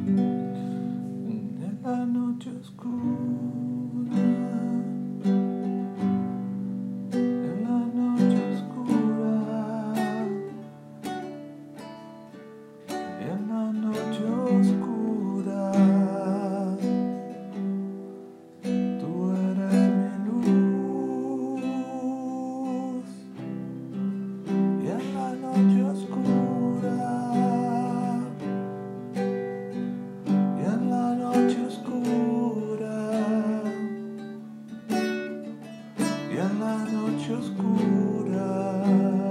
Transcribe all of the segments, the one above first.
And I know just cool. y en la noche oscura.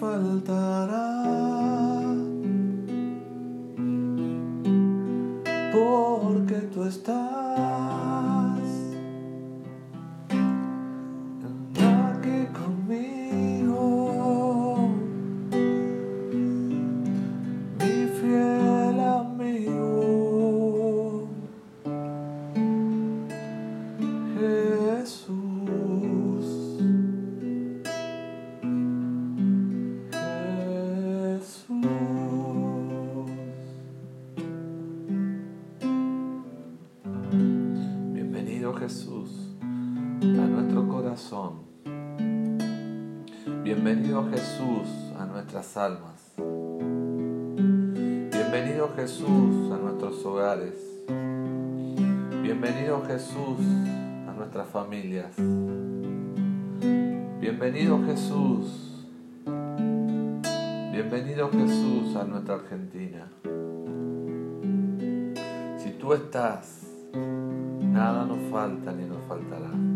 faltará. Porque tú estás. Almas. Bienvenido Jesús a nuestros hogares. Bienvenido Jesús a nuestras familias. Bienvenido Jesús. Bienvenido Jesús a nuestra Argentina. Si tú estás, nada nos falta ni nos faltará.